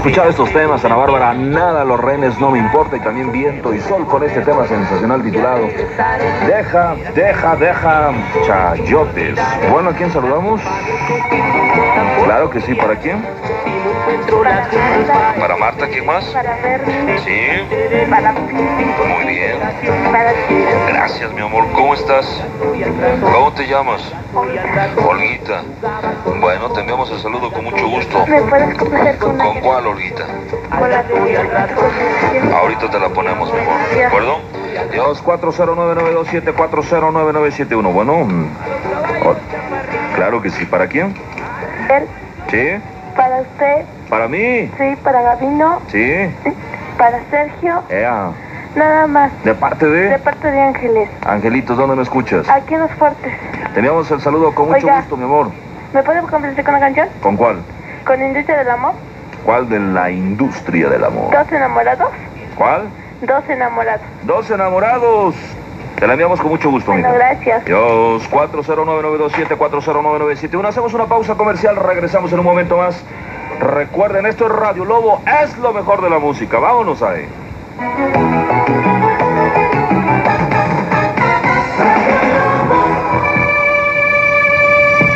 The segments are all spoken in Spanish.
Escuchar estos temas, Ana Bárbara, nada los renes no me importa y también viento y sol con este tema sensacional titulado Deja, deja, deja chayotes. Bueno, ¿a quién saludamos? Claro que sí, ¿para quién? Para Marta, ¿quién más? Sí, muy bien. Gracias, mi amor. ¿Cómo estás? ¿Cómo te llamas? Olguita. Bueno, te enviamos el saludo con mucho gusto. ¿Me puedes complacer con una ¿Con cuál, Olguita? Ahorita te la ponemos, mi amor. ¿De acuerdo? Dios 409-927, 409-971. Bueno, mm, claro que sí. ¿Para quién? ¿Sí? Para usted, ¿Para mí? sí, para Gabino, ¿Sí? para Sergio, Ea. nada más. ¿De parte De de? parte de Ángeles. Angelitos, ¿dónde me escuchas? Aquí en los fuertes. Teníamos el saludo con mucho Oiga. gusto, mi amor. ¿Me puede complacer con una canción? ¿Con cuál? Con Industria del Amor. ¿Cuál de la industria del amor? Dos enamorados. ¿Cuál? Dos enamorados. Dos enamorados. Te la enviamos con mucho gusto, Bueno, mija. gracias. Dios, 409-927, 409-971. Hacemos una pausa comercial, regresamos en un momento más. Recuerden, esto es Radio Lobo, es lo mejor de la música. Vámonos ahí.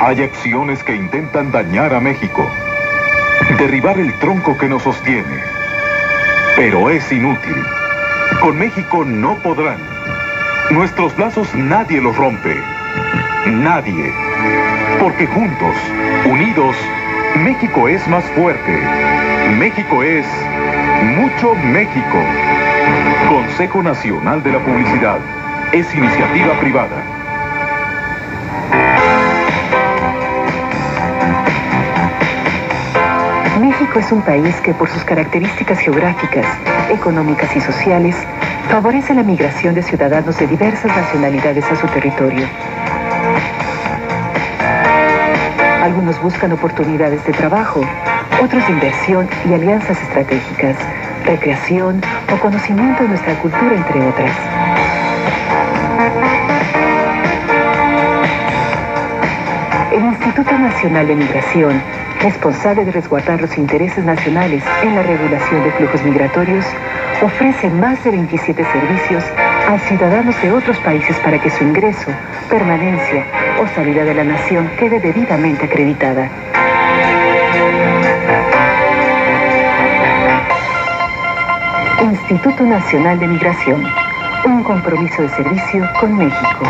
Hay acciones que intentan dañar a México, derribar el tronco que nos sostiene. Pero es inútil. Con México no podrán. Nuestros lazos nadie los rompe. Nadie. Porque juntos, unidos, México es más fuerte. México es mucho México. Consejo Nacional de la Publicidad. Es iniciativa privada. México es un país que por sus características geográficas, económicas y sociales, favorece la migración de ciudadanos de diversas nacionalidades a su territorio. Algunos buscan oportunidades de trabajo, otros inversión y alianzas estratégicas, recreación o conocimiento de nuestra cultura, entre otras. El Instituto Nacional de Migración, responsable de resguardar los intereses nacionales en la regulación de flujos migratorios, ofrece más de 27 servicios a ciudadanos de otros países para que su ingreso, permanencia o salida de la nación quede debidamente acreditada. Instituto Nacional de Migración, un compromiso de servicio con México.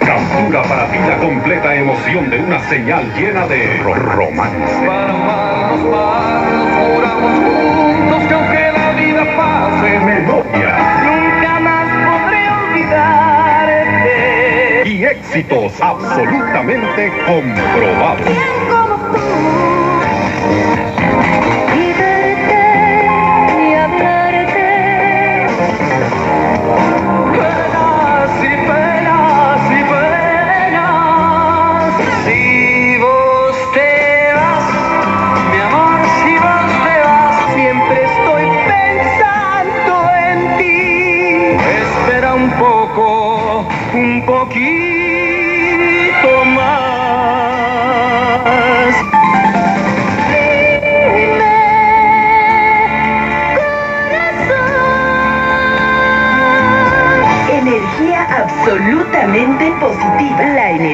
Captura para ti la completa emoción de una señal llena de romance. Éxitos absolutamente comprobados.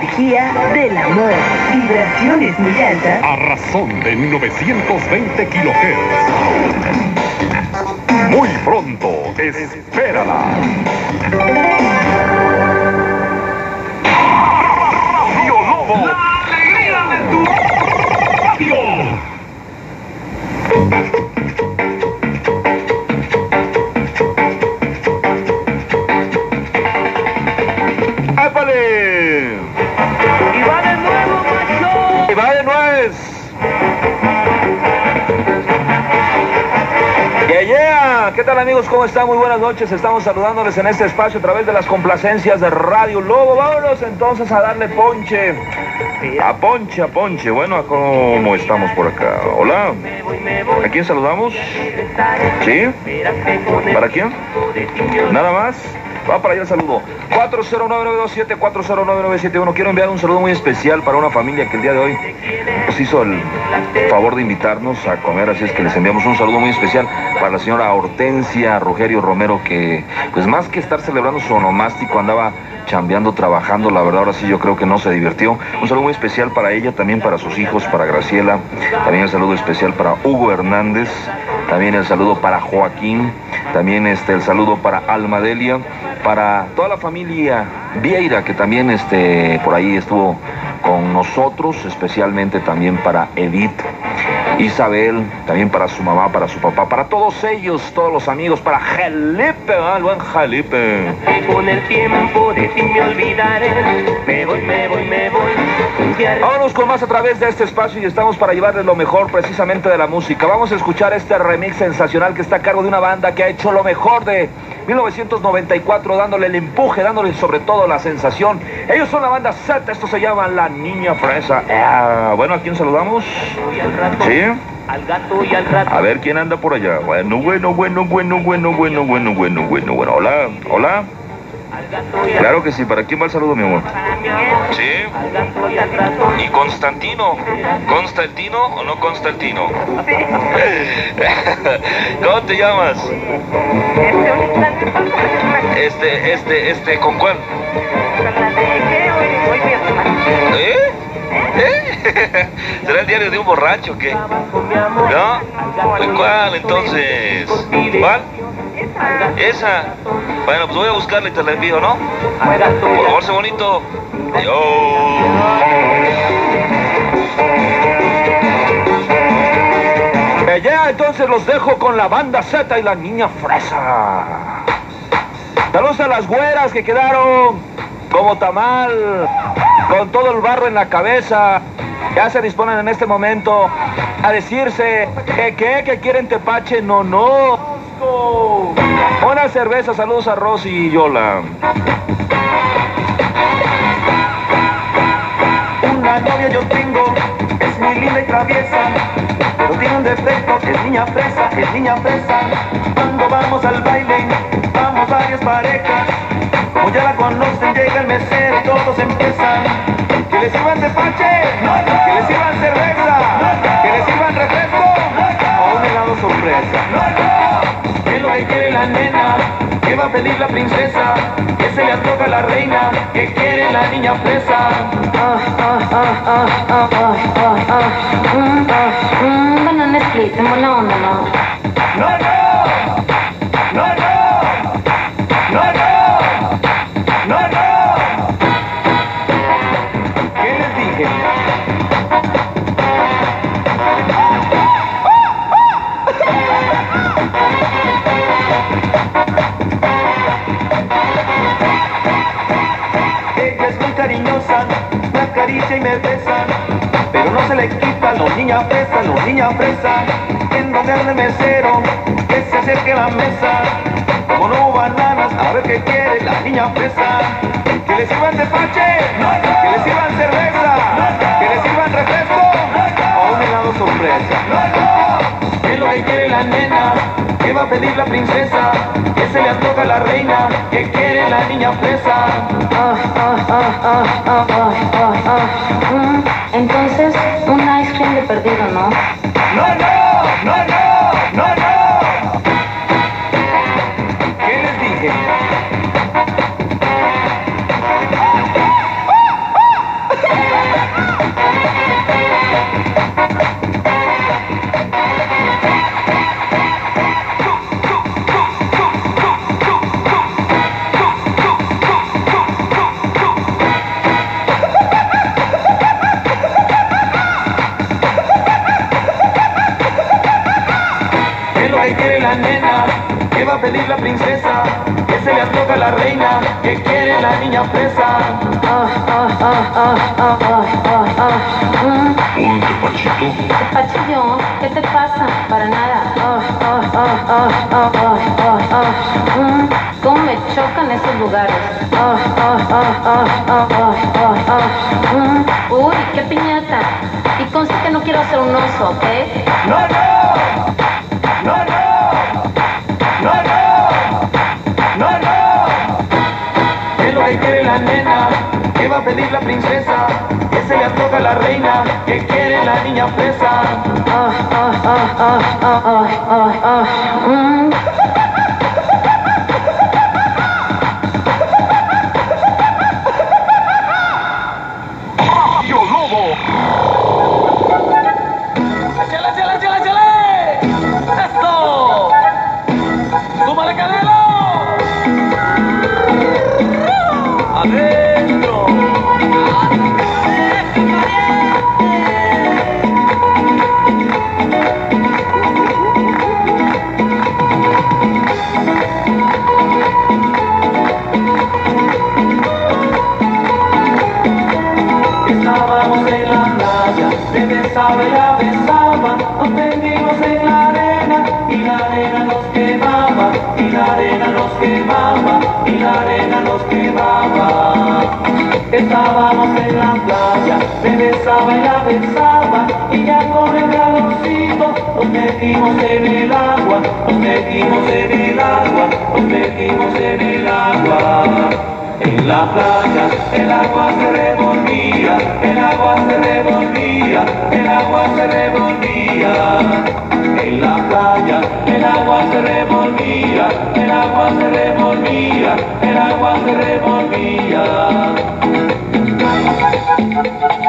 Energía del amor. Vibraciones muy altas. A razón de 920 kilohertz. Muy pronto, espérala. Radio Lobo. La alegría de tu Radio. ¡Épale! ¿Qué tal amigos? ¿Cómo están? Muy buenas noches. Estamos saludándoles en este espacio a través de las complacencias de Radio Lobo. Vámonos entonces a darle ponche. A ponche, a ponche. Bueno, ¿a ¿cómo estamos por acá? Hola. ¿A quién saludamos? ¿Sí? ¿Para quién? ¿Nada más? Va para allá el saludo. 409-927, 409-971. Quiero enviar un saludo muy especial para una familia que el día de hoy nos hizo el favor de invitarnos a comer, así es que les enviamos un saludo muy especial para la señora Hortensia Rogerio Romero, que pues más que estar celebrando su onomástico andaba chambeando, trabajando, la verdad ahora sí yo creo que no se divirtió. Un saludo muy especial para ella, también para sus hijos, para Graciela, también el saludo especial para Hugo Hernández, también el saludo para Joaquín, también este el saludo para Almadelia, para toda la familia Vieira que también este por ahí estuvo con nosotros, especialmente también para Edith, Isabel, también para su mamá, para su papá, para todos ellos, todos los amigos, para Jalipe, el buen Jalipe. Con el tiempo de ti me olvidaré. Me voy, me voy, me voy. Vámonos con más a través de este espacio y estamos para llevarles lo mejor precisamente de la música. Vamos a escuchar este remix sensacional que está a cargo de una banda que ha hecho lo mejor de 1994, dándole el empuje, dándole sobre todo la sensación. Ellos son la banda Z, esto se llama La Niña Fresa. Ah, bueno, ¿a quién saludamos? ¿Sí? Al gato y al rato. A ver quién anda por allá. Bueno, bueno, bueno, bueno, bueno, bueno, bueno, bueno, bueno, bueno. Hola, hola. Al gato y al Claro que sí, ¿para quién va el saludo, mi amor? Sí. y al rato. ¿Y Constantino? ¿Constantino o no Constantino? ¿Cómo te llamas? Este. Este, este, ¿con cuál? ¿Eh? ¿Eh? ¿Será el diario de un borracho o qué? ¿No? ¿De cuál entonces? ¿Cuál? Esa. Bueno, pues voy a buscarla y te la envío, ¿no? Por favor, sé bonito. Ya, entonces los dejo con la banda Z y la niña fresa. Saludos a las güeras que quedaron como tamal, con todo el barro en la cabeza. Ya se disponen en este momento a decirse que qué, que quieren tepache, no, no. Una cerveza, saludos a Rosy y Yola. Una novia yo tengo, es muy linda y traviesa, pero tiene un defecto, es niña fresa, es niña fresa. Cuando vamos al baile, vamos varias parejas, como ya la conocen, llega el mesero y todos empiezan. Que les sirvan tepache, que les sirvan la? ¿Qué va a pedir la princesa? ¿Qué se le antoja la reina? ¿Qué quiere la niña fresa? Ah, ah, ah, ah, ah, pero no se le quita los niña fresa, los niña fresa, en donde anda el mesero, que se acerque a la mesa, como no bananas, a ver qué quiere la niña fresa, que le sirvan tepache, que le sirvan cerveza, que le sirvan refresco, o un helado sorpresa. ¿Qué es lo que quiere la nena? le va a pedir la princesa? Que se le antoja la reina, que quiere la niña presa. Mm, entonces, un ice cream de perdido, ¿no? No, no. lugares. Oh, oh, oh. Uy, qué piñata. Y conste que no quiero hacer un oso, ¿eh? No, no. No, no. No, no. No, no. Es lo que quiere la nena. ¿Qué va a pedir la princesa? Que se le antoja la reina. Que quiere la niña presa. Estábamos en la playa, me besaba y la besaba, y ya con el calorcito nos metimos en el agua, nos metimos en el agua, nos metimos en el agua. En la playa el agua se revolvía, el agua se revolvía, el agua se revolvía. En la playa el agua se revolvía, el agua se revolvía, el agua se revolvía. Thank you.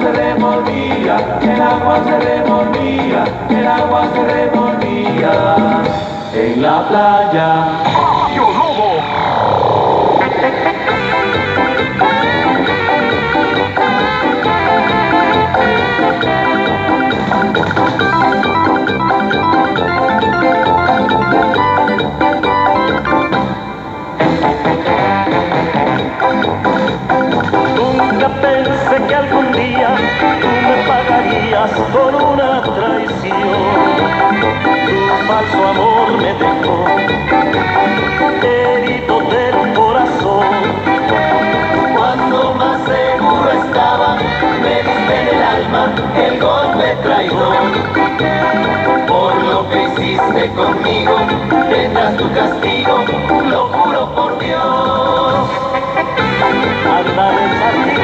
Se revolvía, el agua se revolvía, el agua se revolvía. En la playa. Pensé que algún día tú me pagarías por una traición. Tu falso amor me dejó herido del corazón. Cuando más seguro estaba, me diste en el alma el golpe traidor. Por lo que hiciste conmigo, tendrás tu castigo, lo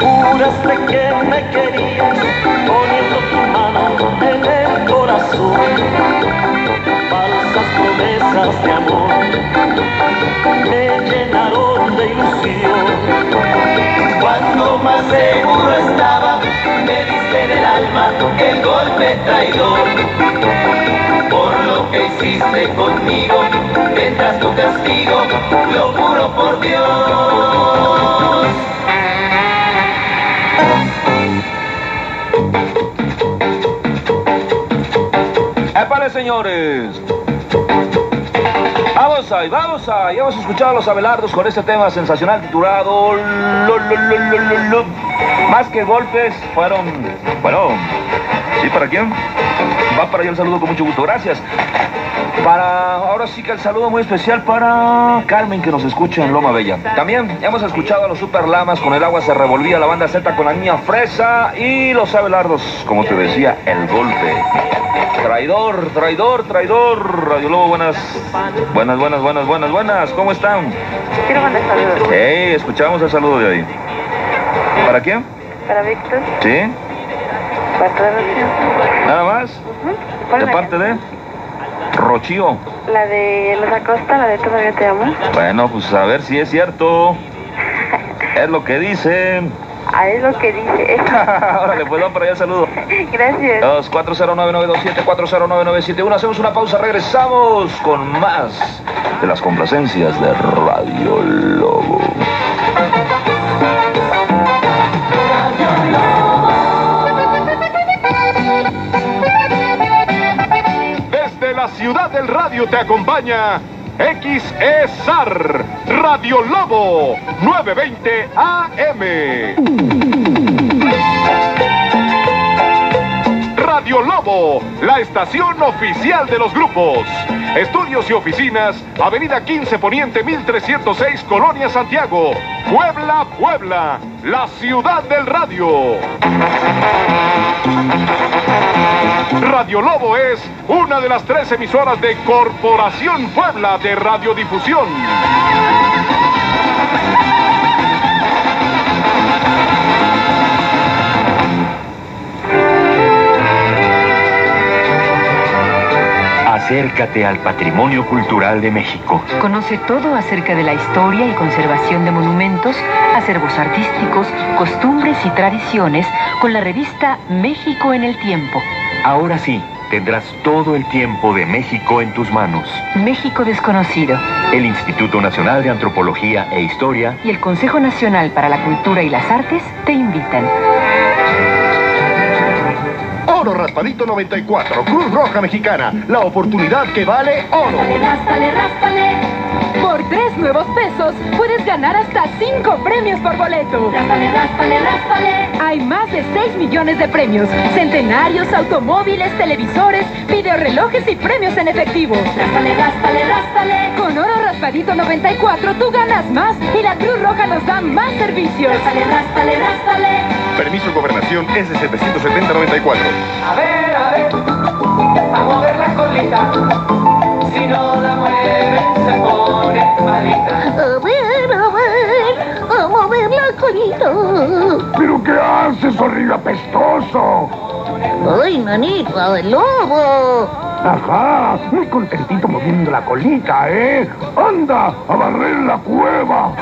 Juraste que me querías poniendo tu mano en el corazón. Promesas de amor me llenaron de ilusión. Cuando más seguro estaba, me diste en el alma el golpe traidor. Por lo que hiciste conmigo, tendrás tu castigo, lo juro por Dios. ¡Épale, señores! Vamos ahí, vamos ahí. Hemos escuchado a los Abelardos con este tema sensacional titulado lo. Más que golpes, fueron... Bueno, ¿sí para quién? Va para allá el saludo con mucho gusto, gracias. Para, ahora sí que el saludo muy especial para Carmen que nos escucha en Loma Bella. También hemos escuchado a los Super Lamas con el agua se revolvía, la banda Z con la niña Fresa y los Abelardos, como te decía, el golpe. Traidor, traidor, traidor. Radio Lobo, buenas, buenas, buenas, buenas, buenas, buenas. ¿Cómo están? Quiero mandar saludos. Hey, escuchamos el saludo de ahí. ¿Para quién? Para Víctor, ¿Sí? para. ¿Nada más? ¿Cuál ¿De parte de? Canción? La de Los Acosta, la de Todavía te amo. Bueno, pues a ver si es cierto. Es lo que dicen. Ah, es lo que dice. Órale, pues vamos para allá el saludo. Gracias. 2 409-927, 409-971. Hacemos una pausa, regresamos con más de las complacencias de Radio Lobo. Ciudad del radio te acompaña XESAR Radio Lobo 920 AM. Radio Lobo, la estación oficial de los grupos. Estudios y oficinas, Avenida 15 Poniente 1306, Colonia Santiago. Puebla, Puebla, la ciudad del radio. Radio Lobo es una de las tres emisoras de Corporación Puebla de Radiodifusión. Acércate al patrimonio cultural de México. Conoce todo acerca de la historia y conservación de monumentos, acervos artísticos, costumbres y tradiciones con la revista México en el Tiempo. Ahora sí, tendrás todo el tiempo de México en tus manos. México desconocido El Instituto Nacional de Antropología e Historia y el Consejo Nacional para la Cultura y las Artes te invitan. Raspadito 94, Cruz Roja Mexicana, la oportunidad que vale oro. Por tres nuevos pesos puedes ganar hasta cinco premios por boleto. Ráspale, ráspale, ráspale. Hay más de 6 millones de premios. Centenarios, automóviles, televisores, videorelojes y premios en efectivo. Ráspale, ráspale, ráspale. Con oro raspadito 94 tú ganas más y la Cruz Roja nos da más servicios. Ráspale, ráspale, ráspale. Permiso Gobernación S77094. A ver, a ver, a mover la colita. Si no la A ver, a ver, a mover la colita. ¿Pero qué haces, horrible apestoso? Ay, manito, el lobo. Ajá, muy contentito moviendo la colita, ¿eh? ¡Anda, a barrer la cueva!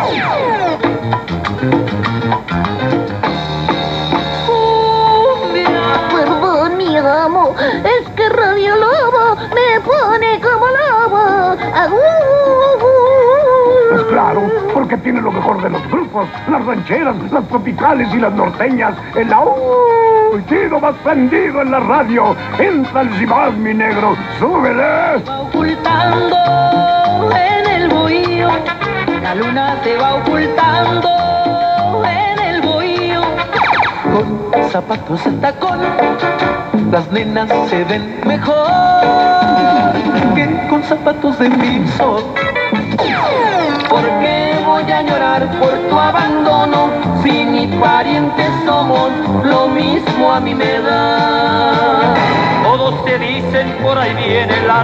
Perdón, mi amo, es que Radio Lobo me pone como lobo. Pues claro, porque tiene lo mejor de los grupos, las rancheras, las tropicales y las norteñas, el auy, tiro más prendido en la radio. Entra el Zibad, mi negro, súbele. ocultando en el bohío. La luna se va ocultando en el bohío. Con zapatos de tacón, las nenas se ven mejor que con zapatos de mismo. ¿Por qué voy a llorar por tu abandono si ni parientes somos? Lo mismo a mí me da. Todos te dicen por ahí viene la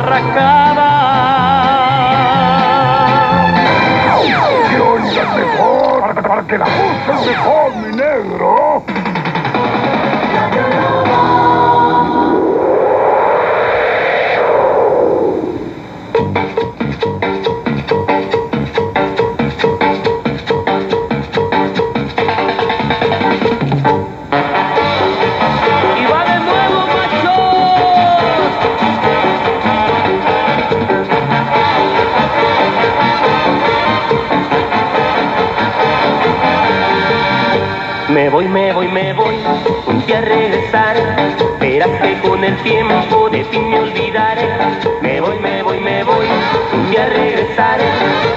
que la mejor, mi. Voy, me voy, me voy, un día a regresar. Verás que con el tiempo de ti me olvidaré. Me voy, me voy, me voy, un día a regresar.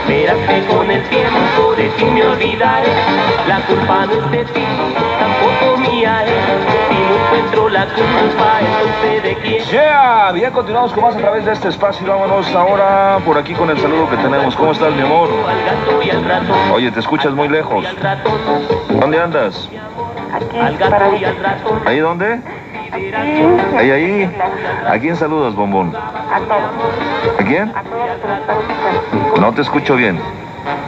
Verás que con el tiempo de ti me olvidaré. La culpa no es de ti, tampoco mía es. Si no encuentro la culpa, entonces de quién. Yeah, bien, continuamos con más a través de este espacio. Vámonos ahora por aquí con el saludo que tenemos. ¿Cómo estás, mi amor? Oye, te escuchas muy lejos. ¿Dónde andas? Aquí, Al para gato y al ratón. ¿Ahí dónde? Aquí, Ahí, ahí. ¿A quién saludas, bombón? A todos, ¿A quién? a todos los que nos están escuchando. No te escucho bien.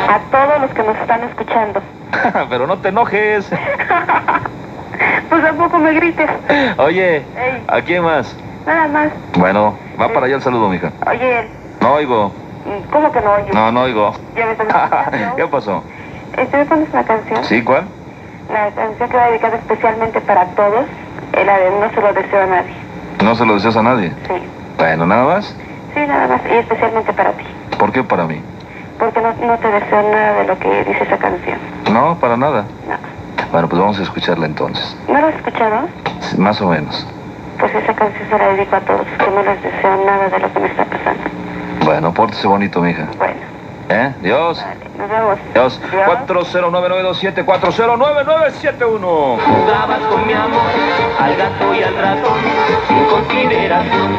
A todos los que nos están escuchando. Pero no te enojes. Pues tampoco me grites. Oye, Ey. ¿a quién más? Nada más. Bueno, va para allá el saludo, mija. Oye, No oigo. ¿cómo que no oyes? No, no oigo. Ya me. ¿Qué pasó? Este, ¿me pones una canción? ¿Sí? ¿Cuál? La canción que va dedicada especialmente para todos. Es la de No se lo deseo a nadie. No se lo deseas a nadie. Sí. Bueno, nada más. Sí, nada más. Y especialmente para ti. ¿Por qué para mí? Porque no, no te deseo nada de lo que dice esa canción. No, para nada. No. Bueno, pues vamos a escucharla entonces. ¿No lo has escuchado? Sí, Más o menos. Pues esa canción se la dedico a todos, que no les deseo nada de lo que me está pasando. Bueno, pórtese bonito, mija. Bueno, ¿Eh? Dios. vale, nos vemos. Dios. Adiós. 409927 409971. Jugabas con mi amor, al gato y al ratón, sin consideración.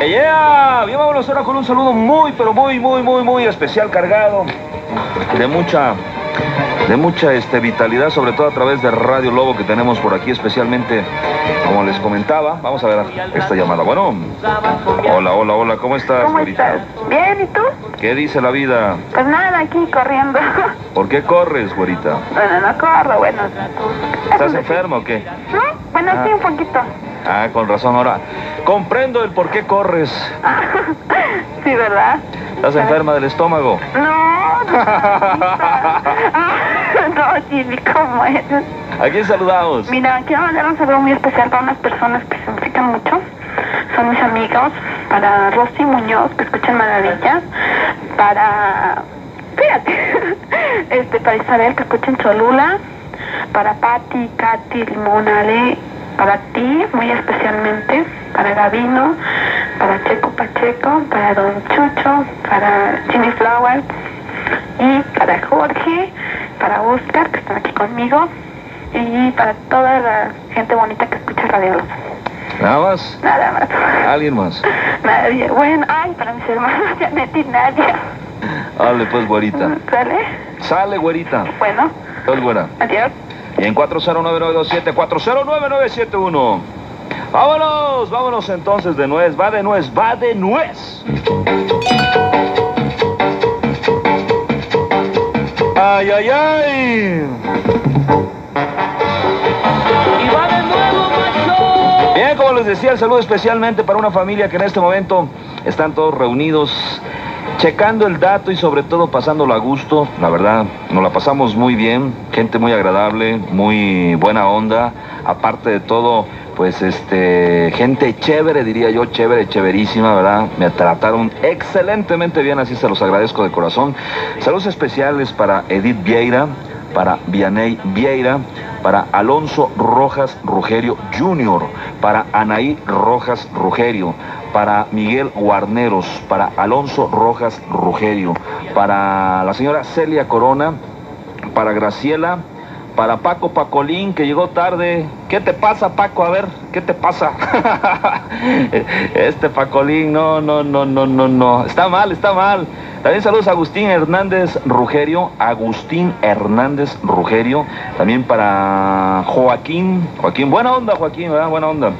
¡Eh, yeah! Bien, vámonos ahora con un saludo muy, pero muy, muy, muy, muy especial, cargado de mucha, de mucha este, vitalidad, sobre todo a través de Radio Lobo que tenemos por aquí, especialmente, como les comentaba. Vamos a ver esta llamada. Bueno, hola, hola, hola, ¿cómo estás, ¿Cómo estás? Bien, ¿y tú? ¿Qué dice la vida? Pues nada, aquí corriendo. ¿Por qué corres, güerita? bueno, no corro, bueno. ¿Estás enfermo o qué? ¿No? Bueno, sí, un poquito. Ah, con razón, ahora comprendo el por qué corres. sí, ¿verdad? ¿Estás enferma del estómago? No, no, no, Jimmy, ¿cómo es? ¿A quién saludamos? Mira, quiero mandar un saludo muy especial para unas personas que se implican mucho. Son mis amigos. Para Rosy Muñoz, que escuchan maravillas. Para... Fíjate. Este, para Isabel, que escuchen Cholula. Para Patti, Katy, Limón, Ale. Para ti, muy especialmente. Para Gavino. Para Checo Pacheco. Para Don Chucho. Para Jimmy Flower. Y para Jorge. Para Oscar, que están aquí conmigo y para toda la gente bonita que escucha Radio Lobo. Nada más. Nada más. ¿Alguien más? Nadie. Bueno, ay, para mis hermanos, Janet y Nadia. Hable pues, güerita. ¿Sale? Sale, güerita. Bueno, Adiós, güera. adiós. Y en 409927, 409971. Vámonos, vámonos entonces de nuez. Va de nuez, va de nuez. Ay, ay, ay. Y va de nuevo, macho. Bien, como les decía, el saludo especialmente para una familia que en este momento están todos reunidos, checando el dato y sobre todo pasándolo a gusto. La verdad, nos la pasamos muy bien, gente muy agradable, muy buena onda. Aparte de todo, pues este, gente chévere, diría yo, chévere, chéverísima, ¿verdad? Me trataron excelentemente bien, así se los agradezco de corazón. Saludos especiales para Edith Vieira, para Vianey Vieira, para Alonso Rojas Rugerio Jr., para Anaí Rojas Rugerio, para Miguel Guarneros, para Alonso Rojas Rugerio, para la señora Celia Corona, para Graciela, para Paco Pacolín, que llegó tarde. ¿Qué te pasa, Paco? A ver, ¿qué te pasa? este Pacolín, no, no, no, no, no, no. Está mal, está mal. También saludos a Agustín Hernández Rugerio, Agustín Hernández Rugerio, también para Joaquín, Joaquín, buena onda Joaquín, ¿verdad? Buena onda.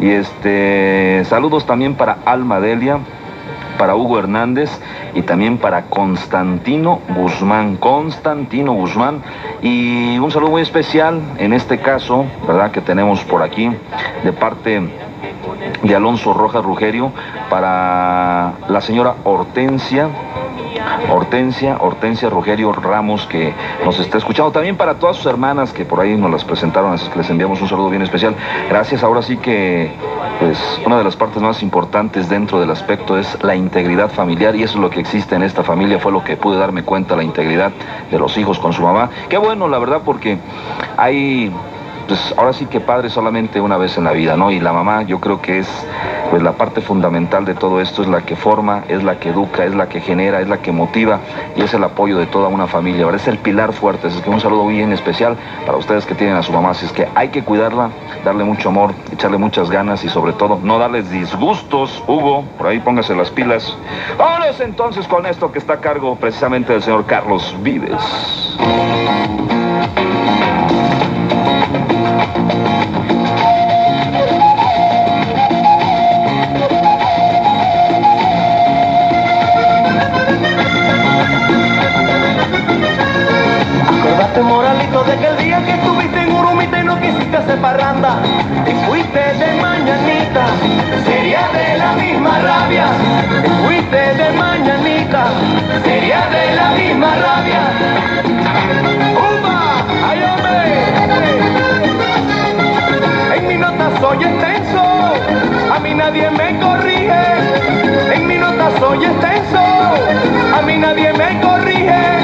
Y este, saludos también para Alma Delia, para Hugo Hernández y también para Constantino Guzmán. Constantino Guzmán. Y un saludo muy especial en este caso, ¿verdad? Que tenemos por aquí de parte de Alonso Rojas Rugerio para la señora Hortensia. Hortensia, Hortensia Rogerio Ramos que nos está escuchando. También para todas sus hermanas que por ahí nos las presentaron, así que les enviamos un saludo bien especial. Gracias, ahora sí que pues una de las partes más importantes dentro del aspecto es la integridad familiar y eso es lo que existe en esta familia, fue lo que pude darme cuenta, la integridad de los hijos con su mamá. Qué bueno, la verdad, porque hay pues ahora sí que padre solamente una vez en la vida, ¿no? Y la mamá yo creo que es pues la parte fundamental de todo esto, es la que forma, es la que educa, es la que genera, es la que motiva y es el apoyo de toda una familia, ¿verdad? Es el pilar fuerte, es que un saludo bien especial para ustedes que tienen a su mamá, así es que hay que cuidarla, darle mucho amor, echarle muchas ganas y sobre todo no darles disgustos, Hugo, por ahí póngase las pilas. Vámonos entonces con esto que está a cargo precisamente del señor Carlos Vives. Moralito, de que el día que estuviste en Urumita y no quisiste hacer parranda y fuiste de mañanita, sería de la misma rabia. Fuiste de mañanita, sería de la misma rabia. Soy extenso, a mí nadie me corrige. En mi nota soy extenso, a mí nadie me corrige.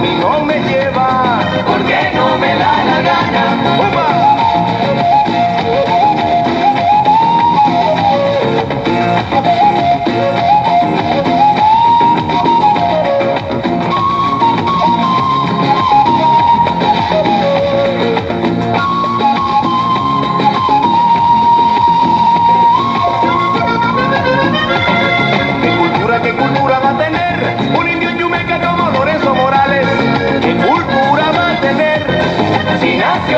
No me lleva. Porque no me da la gana. ¡Upa!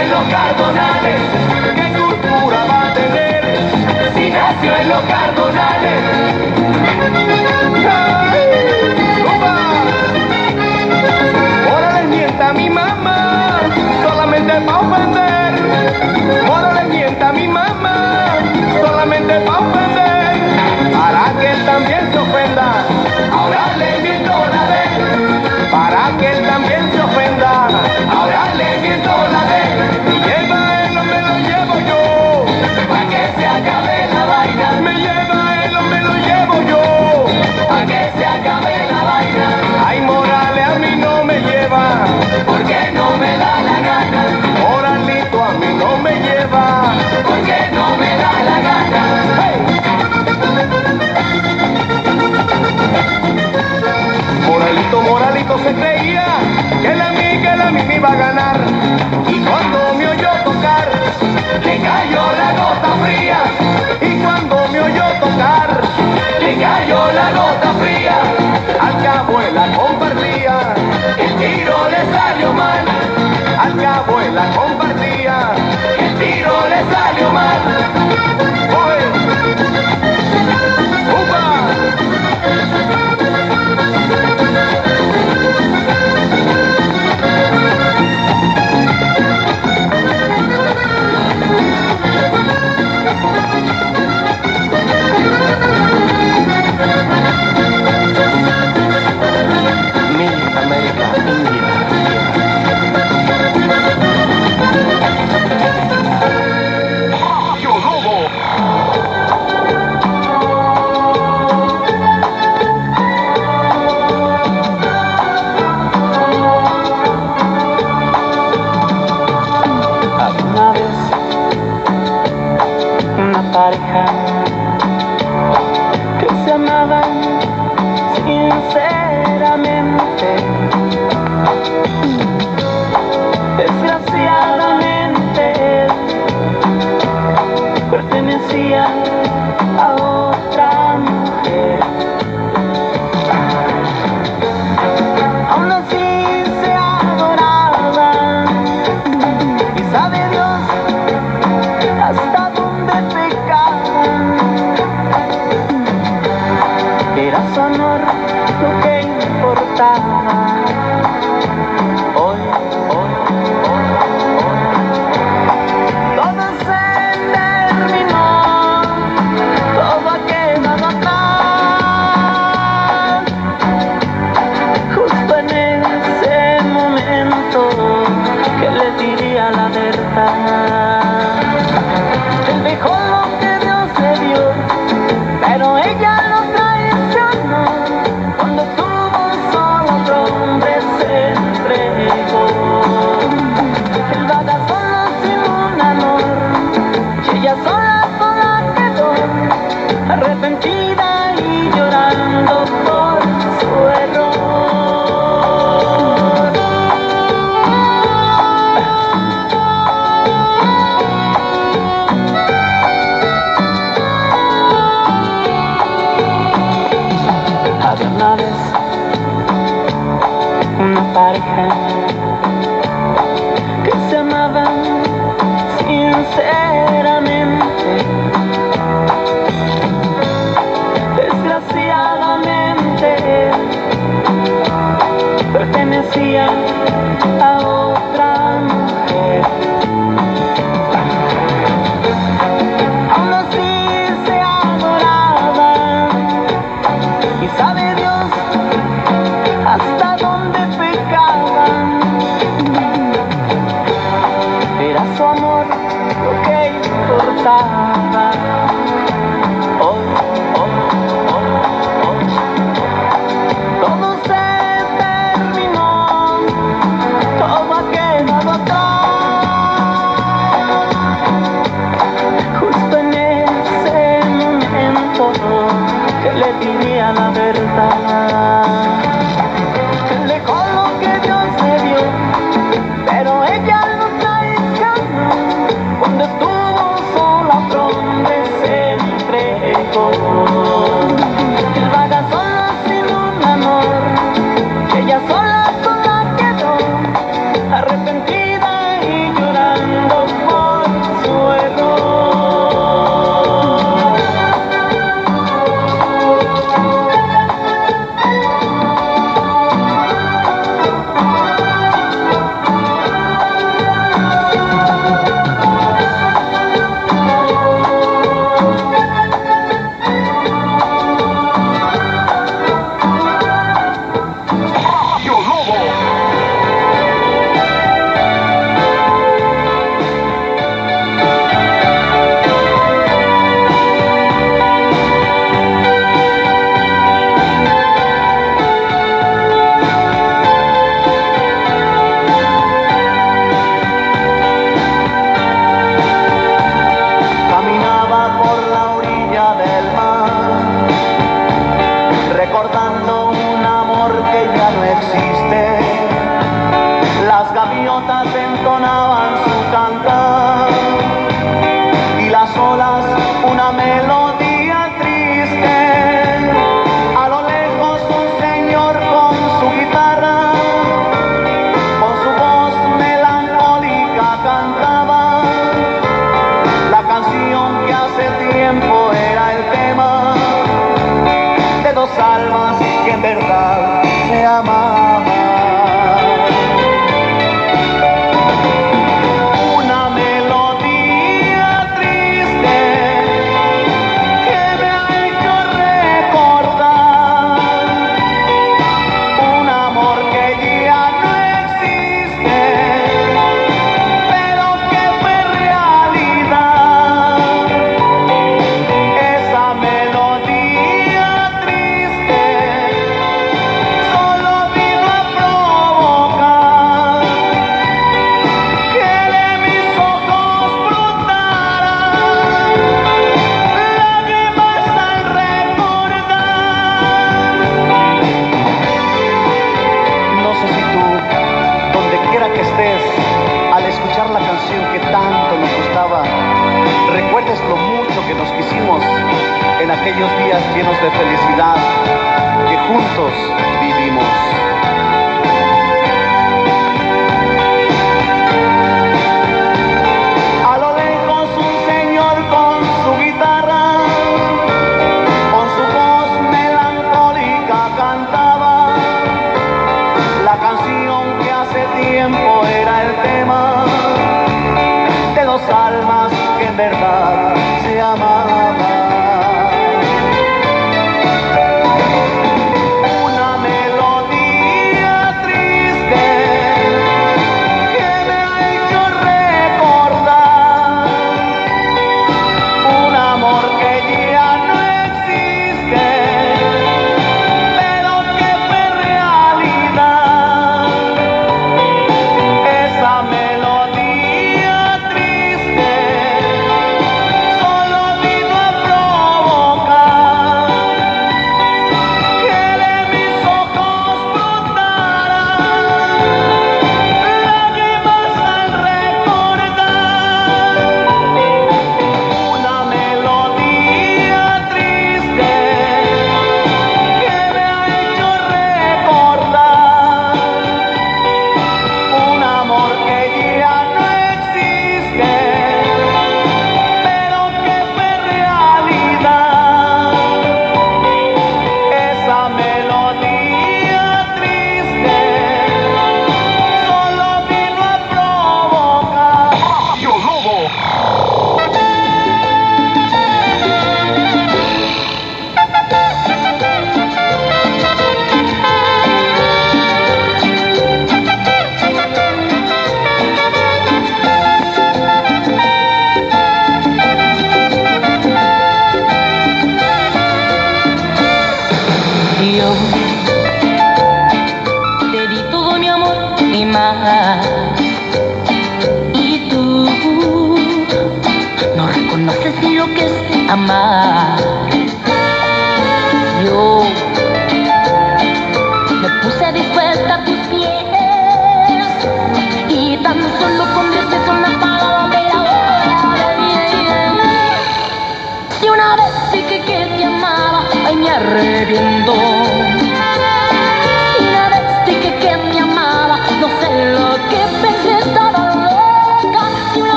En los cardonales? ¿Qué cultura va a tener si nació en los cardonales? ¡Ay! ¡Upa! Morales mienta a mi mamá, solamente pa' ofender. Morales mienta a mi mamá, solamente pa' ofender. Le cayó la gota fría. Y cuando me oyó tocar, le cayó la gota fría. Al cabo él la compartía, el tiro le salió mal. Al cabo él la compartía, el tiro le salió al escuchar la canción que tanto nos gustaba, recuerdes lo mucho que nos quisimos en aquellos días llenos de felicidad que juntos vivimos.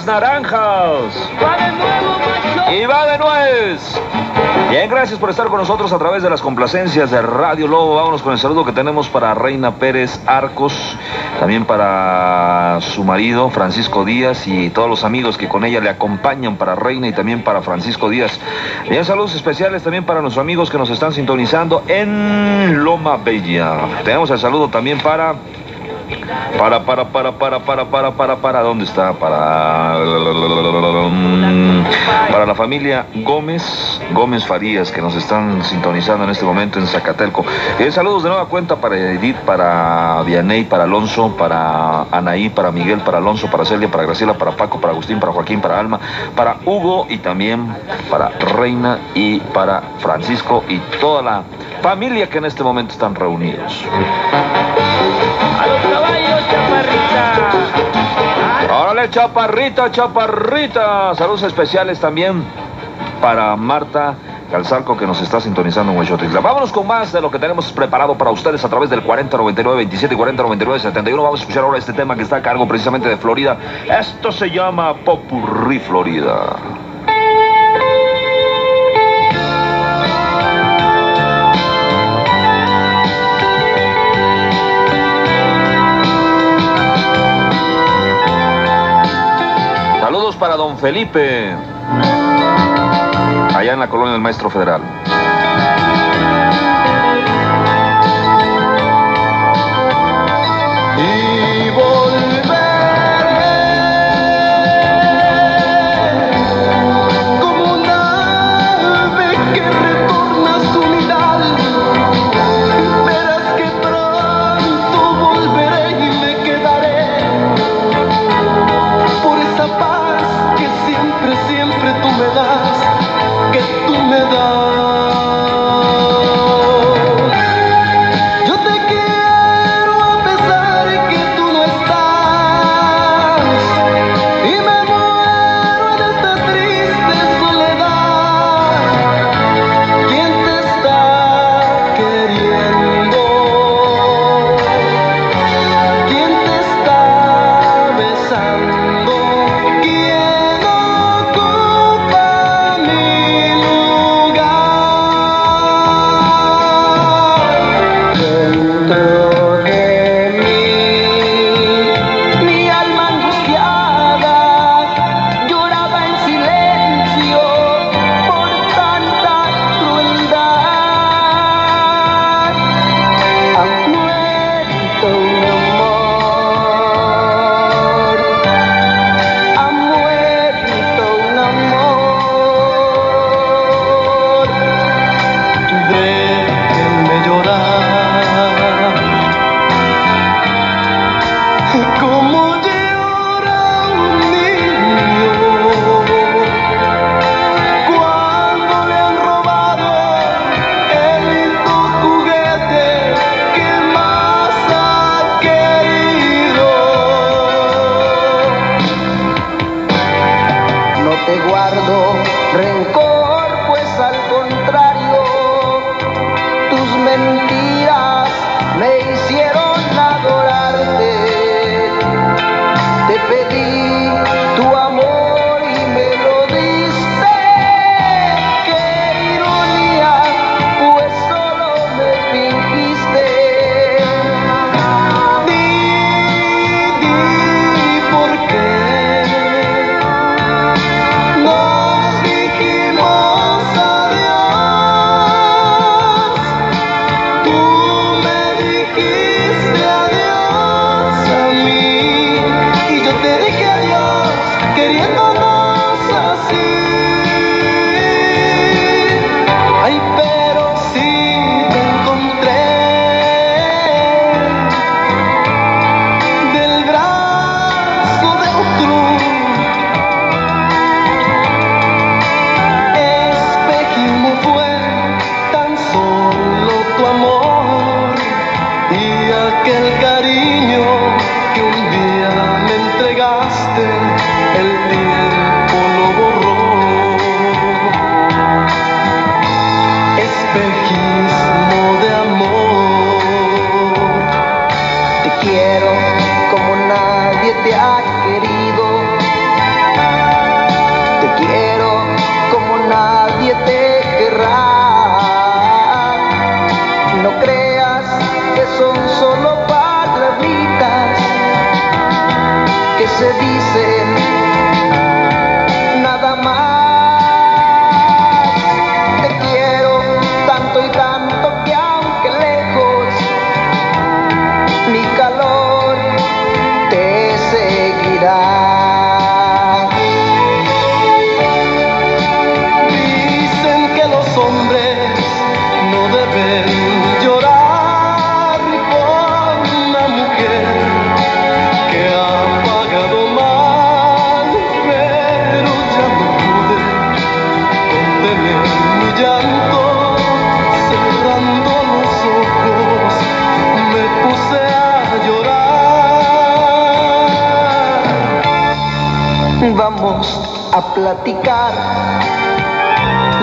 naranjas, naranjas. Y va de nuez. Bien, gracias por estar con nosotros a través de las complacencias de Radio Lobo. Vámonos con el saludo que tenemos para Reina Pérez Arcos, también para su marido Francisco Díaz y todos los amigos que con ella le acompañan para Reina y también para Francisco Díaz. Bien, saludos especiales también para nuestros amigos que nos están sintonizando en Loma Bella. Tenemos el saludo también para para, para, para, para, para, para, para, para, ¿dónde está? Para. Para la familia Gómez, Gómez Farías, que nos están sintonizando en este momento en Zacatelco. Eh, saludos de nueva cuenta para Edith, para Vianey, para Alonso, para Anaí, para Miguel, para Alonso, para Celia, para Graciela, para Paco, para Agustín, para Joaquín, para Alma, para Hugo y también para Reina y para Francisco y toda la familia que en este momento están reunidos. Chaparrita. Chaparrita. Saludos especiales también para Marta Calzalco que nos está sintonizando en Huechotitla. Vámonos con más de lo que tenemos preparado para ustedes a través del 4099 27 y 4099 71. Vamos a escuchar ahora este tema que está a cargo precisamente de Florida. Esto se llama Popurrí Florida. Saludos para don Felipe, allá en la colonia del Maestro Federal.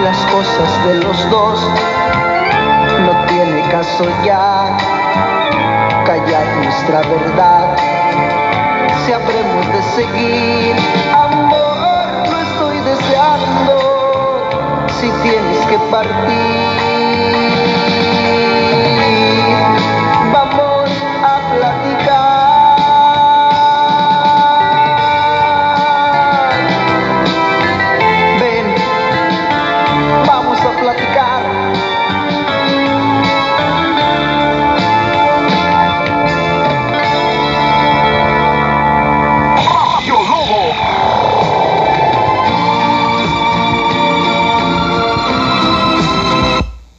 Las cosas de los dos. No tiene caso ya callar nuestra verdad. Si habremos de seguir, amor, no estoy deseando. Si tienes que partir